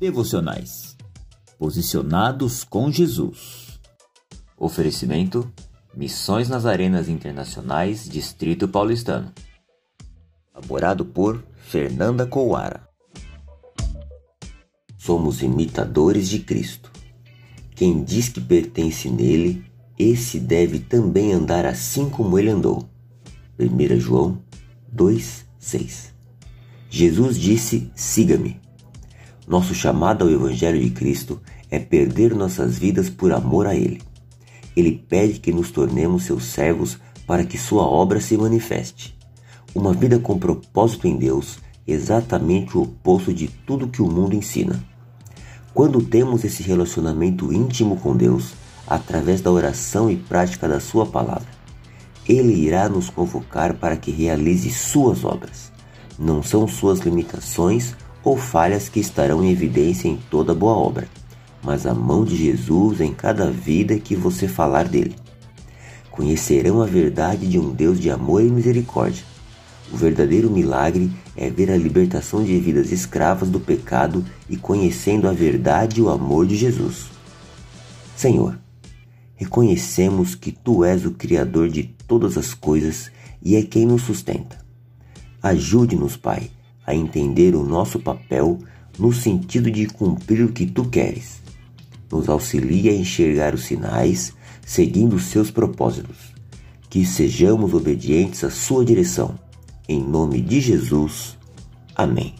Devocionais. Posicionados com Jesus. Oferecimento: Missões nas Arenas Internacionais, Distrito Paulistano. Elaborado por Fernanda Couara. Somos imitadores de Cristo. Quem diz que pertence nele, esse deve também andar assim como ele andou. 1 João 2,6 Jesus disse: Siga-me. Nosso chamado ao Evangelho de Cristo é perder nossas vidas por amor a Ele. Ele pede que nos tornemos seus servos para que Sua obra se manifeste. Uma vida com propósito em Deus, exatamente o oposto de tudo que o mundo ensina. Quando temos esse relacionamento íntimo com Deus, através da oração e prática da Sua palavra, Ele irá nos convocar para que realize Suas obras. Não são Suas limitações ou falhas que estarão em evidência em toda boa obra, mas a mão de Jesus em cada vida que você falar dele. Conhecerão a verdade de um Deus de amor e misericórdia o verdadeiro milagre é ver a libertação de vidas escravas do pecado e conhecendo a verdade e o amor de Jesus. Senhor, reconhecemos que Tu és o Criador de todas as coisas e é quem nos sustenta. Ajude-nos, Pai, a entender o nosso papel no sentido de cumprir o que Tu queres. Nos auxilie a enxergar os sinais, seguindo os Seus propósitos. Que sejamos obedientes à Sua direção em nome de Jesus. Amém.